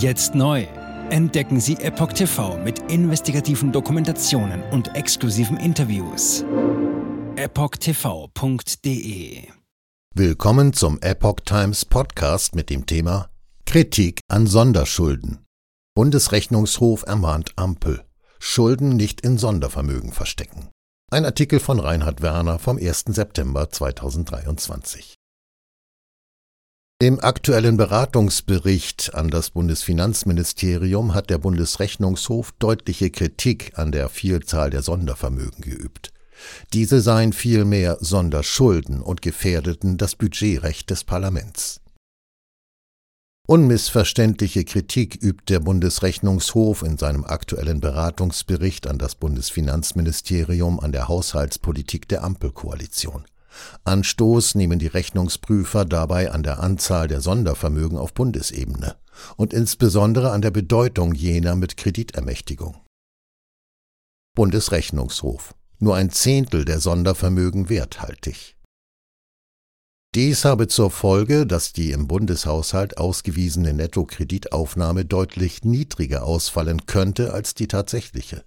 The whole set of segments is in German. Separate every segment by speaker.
Speaker 1: Jetzt neu. Entdecken Sie Epoch TV mit investigativen Dokumentationen und exklusiven Interviews. EpochTV.de
Speaker 2: Willkommen zum Epoch Times Podcast mit dem Thema Kritik an Sonderschulden. Bundesrechnungshof ermahnt Ampel. Schulden nicht in Sondervermögen verstecken. Ein Artikel von Reinhard Werner vom 1. September 2023. Im aktuellen Beratungsbericht an das Bundesfinanzministerium hat der Bundesrechnungshof deutliche Kritik an der Vielzahl der Sondervermögen geübt. Diese seien vielmehr Sonderschulden und gefährdeten das Budgetrecht des Parlaments. Unmissverständliche Kritik übt der Bundesrechnungshof in seinem aktuellen Beratungsbericht an das Bundesfinanzministerium an der Haushaltspolitik der Ampelkoalition. Anstoß nehmen die Rechnungsprüfer dabei an der Anzahl der Sondervermögen auf Bundesebene und insbesondere an der Bedeutung jener mit Kreditermächtigung. Bundesrechnungshof nur ein Zehntel der Sondervermögen werthaltig. Dies habe zur Folge, dass die im Bundeshaushalt ausgewiesene Nettokreditaufnahme deutlich niedriger ausfallen könnte als die tatsächliche.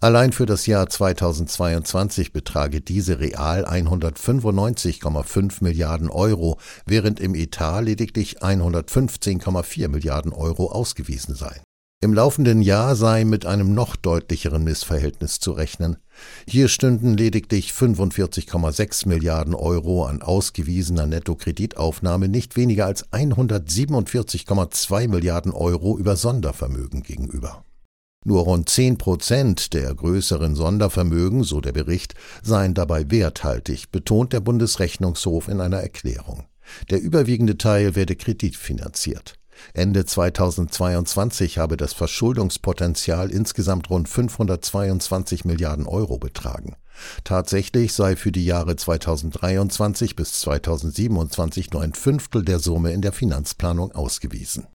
Speaker 2: Allein für das Jahr 2022 betrage diese real 195,5 Milliarden Euro, während im Etat lediglich 115,4 Milliarden Euro ausgewiesen seien. Im laufenden Jahr sei mit einem noch deutlicheren Missverhältnis zu rechnen. Hier stünden lediglich 45,6 Milliarden Euro an ausgewiesener Nettokreditaufnahme nicht weniger als 147,2 Milliarden Euro über Sondervermögen gegenüber. Nur rund 10 Prozent der größeren Sondervermögen, so der Bericht, seien dabei werthaltig, betont der Bundesrechnungshof in einer Erklärung. Der überwiegende Teil werde kreditfinanziert. Ende 2022 habe das Verschuldungspotenzial insgesamt rund 522 Milliarden Euro betragen. Tatsächlich sei für die Jahre 2023 bis 2027 nur ein Fünftel der Summe in der Finanzplanung ausgewiesen.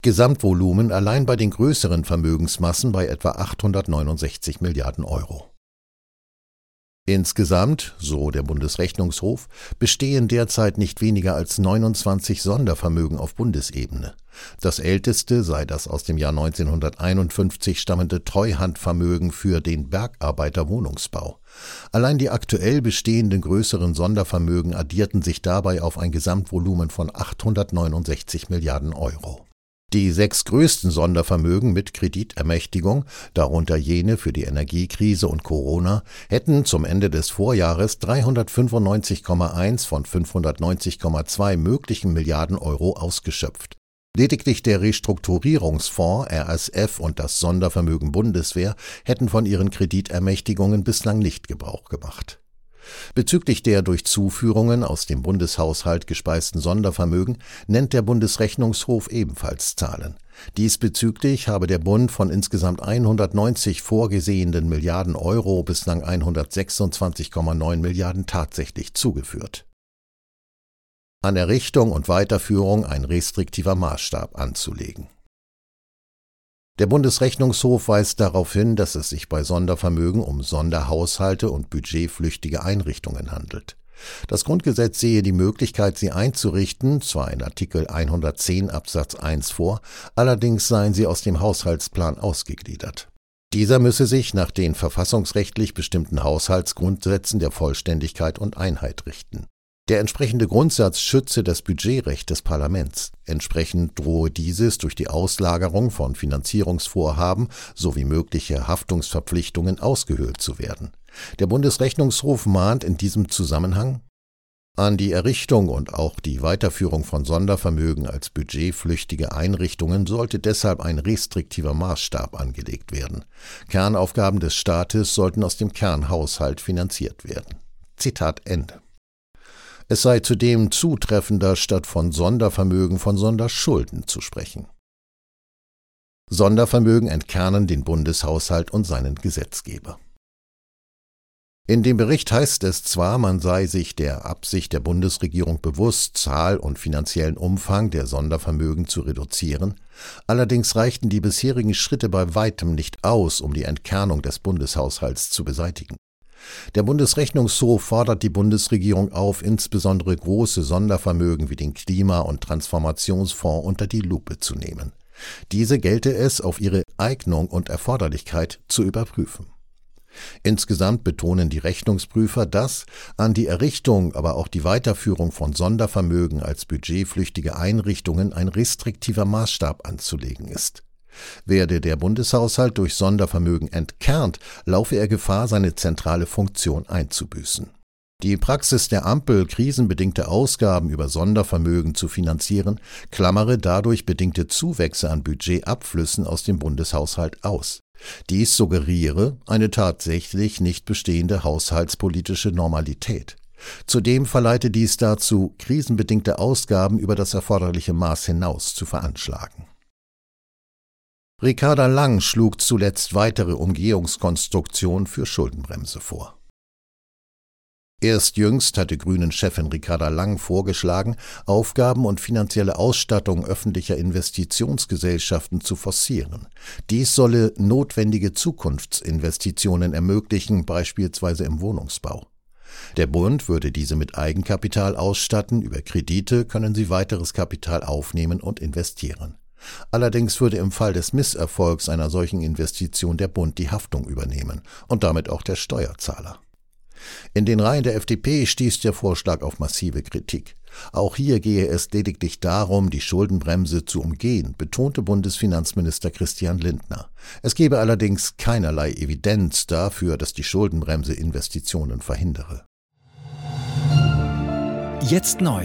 Speaker 2: Gesamtvolumen allein bei den größeren Vermögensmassen bei etwa 869 Milliarden Euro. Insgesamt, so der Bundesrechnungshof, bestehen derzeit nicht weniger als 29 Sondervermögen auf Bundesebene. Das älteste sei das aus dem Jahr 1951 stammende Treuhandvermögen für den Bergarbeiterwohnungsbau. Allein die aktuell bestehenden größeren Sondervermögen addierten sich dabei auf ein Gesamtvolumen von 869 Milliarden Euro. Die sechs größten Sondervermögen mit Kreditermächtigung, darunter jene für die Energiekrise und Corona, hätten zum Ende des Vorjahres 395,1 von 590,2 möglichen Milliarden Euro ausgeschöpft. Lediglich der Restrukturierungsfonds RSF und das Sondervermögen Bundeswehr hätten von ihren Kreditermächtigungen bislang nicht Gebrauch gemacht. Bezüglich der durch Zuführungen aus dem Bundeshaushalt gespeisten Sondervermögen nennt der Bundesrechnungshof ebenfalls Zahlen. Diesbezüglich habe der Bund von insgesamt 190 vorgesehenen Milliarden Euro bislang 126,9 Milliarden tatsächlich zugeführt. An Errichtung und Weiterführung ein restriktiver Maßstab anzulegen. Der Bundesrechnungshof weist darauf hin, dass es sich bei Sondervermögen um Sonderhaushalte und budgetflüchtige Einrichtungen handelt. Das Grundgesetz sehe die Möglichkeit, sie einzurichten, zwar in Artikel 110 Absatz 1 vor, allerdings seien sie aus dem Haushaltsplan ausgegliedert. Dieser müsse sich nach den verfassungsrechtlich bestimmten Haushaltsgrundsätzen der Vollständigkeit und Einheit richten. Der entsprechende Grundsatz schütze das Budgetrecht des Parlaments. Entsprechend drohe dieses durch die Auslagerung von Finanzierungsvorhaben sowie mögliche Haftungsverpflichtungen ausgehöhlt zu werden. Der Bundesrechnungshof mahnt in diesem Zusammenhang an die Errichtung und auch die Weiterführung von Sondervermögen als budgetflüchtige Einrichtungen sollte deshalb ein restriktiver Maßstab angelegt werden. Kernaufgaben des Staates sollten aus dem Kernhaushalt finanziert werden. Zitat Ende. Es sei zudem zutreffender, statt von Sondervermögen von Sonderschulden zu sprechen. Sondervermögen entkernen den Bundeshaushalt und seinen Gesetzgeber. In dem Bericht heißt es zwar, man sei sich der Absicht der Bundesregierung bewusst, Zahl und finanziellen Umfang der Sondervermögen zu reduzieren, allerdings reichten die bisherigen Schritte bei weitem nicht aus, um die Entkernung des Bundeshaushalts zu beseitigen. Der Bundesrechnungshof fordert die Bundesregierung auf, insbesondere große Sondervermögen wie den Klima- und Transformationsfonds unter die Lupe zu nehmen. Diese gelte es auf ihre Eignung und Erforderlichkeit zu überprüfen. Insgesamt betonen die Rechnungsprüfer, dass an die Errichtung, aber auch die Weiterführung von Sondervermögen als budgetflüchtige Einrichtungen ein restriktiver Maßstab anzulegen ist. Werde der Bundeshaushalt durch Sondervermögen entkernt, laufe er Gefahr, seine zentrale Funktion einzubüßen. Die Praxis der Ampel, krisenbedingte Ausgaben über Sondervermögen zu finanzieren, klammere dadurch bedingte Zuwächse an Budgetabflüssen aus dem Bundeshaushalt aus. Dies suggeriere eine tatsächlich nicht bestehende haushaltspolitische Normalität. Zudem verleite dies dazu, krisenbedingte Ausgaben über das erforderliche Maß hinaus zu veranschlagen. Ricarda Lang schlug zuletzt weitere Umgehungskonstruktionen für Schuldenbremse vor. Erst jüngst hatte Grünen-Chefin Ricarda Lang vorgeschlagen, Aufgaben und finanzielle Ausstattung öffentlicher Investitionsgesellschaften zu forcieren. Dies solle notwendige Zukunftsinvestitionen ermöglichen, beispielsweise im Wohnungsbau. Der Bund würde diese mit Eigenkapital ausstatten, über Kredite können sie weiteres Kapital aufnehmen und investieren. Allerdings würde im Fall des Misserfolgs einer solchen Investition der Bund die Haftung übernehmen und damit auch der Steuerzahler. In den Reihen der FDP stieß der Vorschlag auf massive Kritik. Auch hier gehe es lediglich darum, die Schuldenbremse zu umgehen, betonte Bundesfinanzminister Christian Lindner. Es gebe allerdings keinerlei Evidenz dafür, dass die Schuldenbremse Investitionen verhindere.
Speaker 1: Jetzt neu.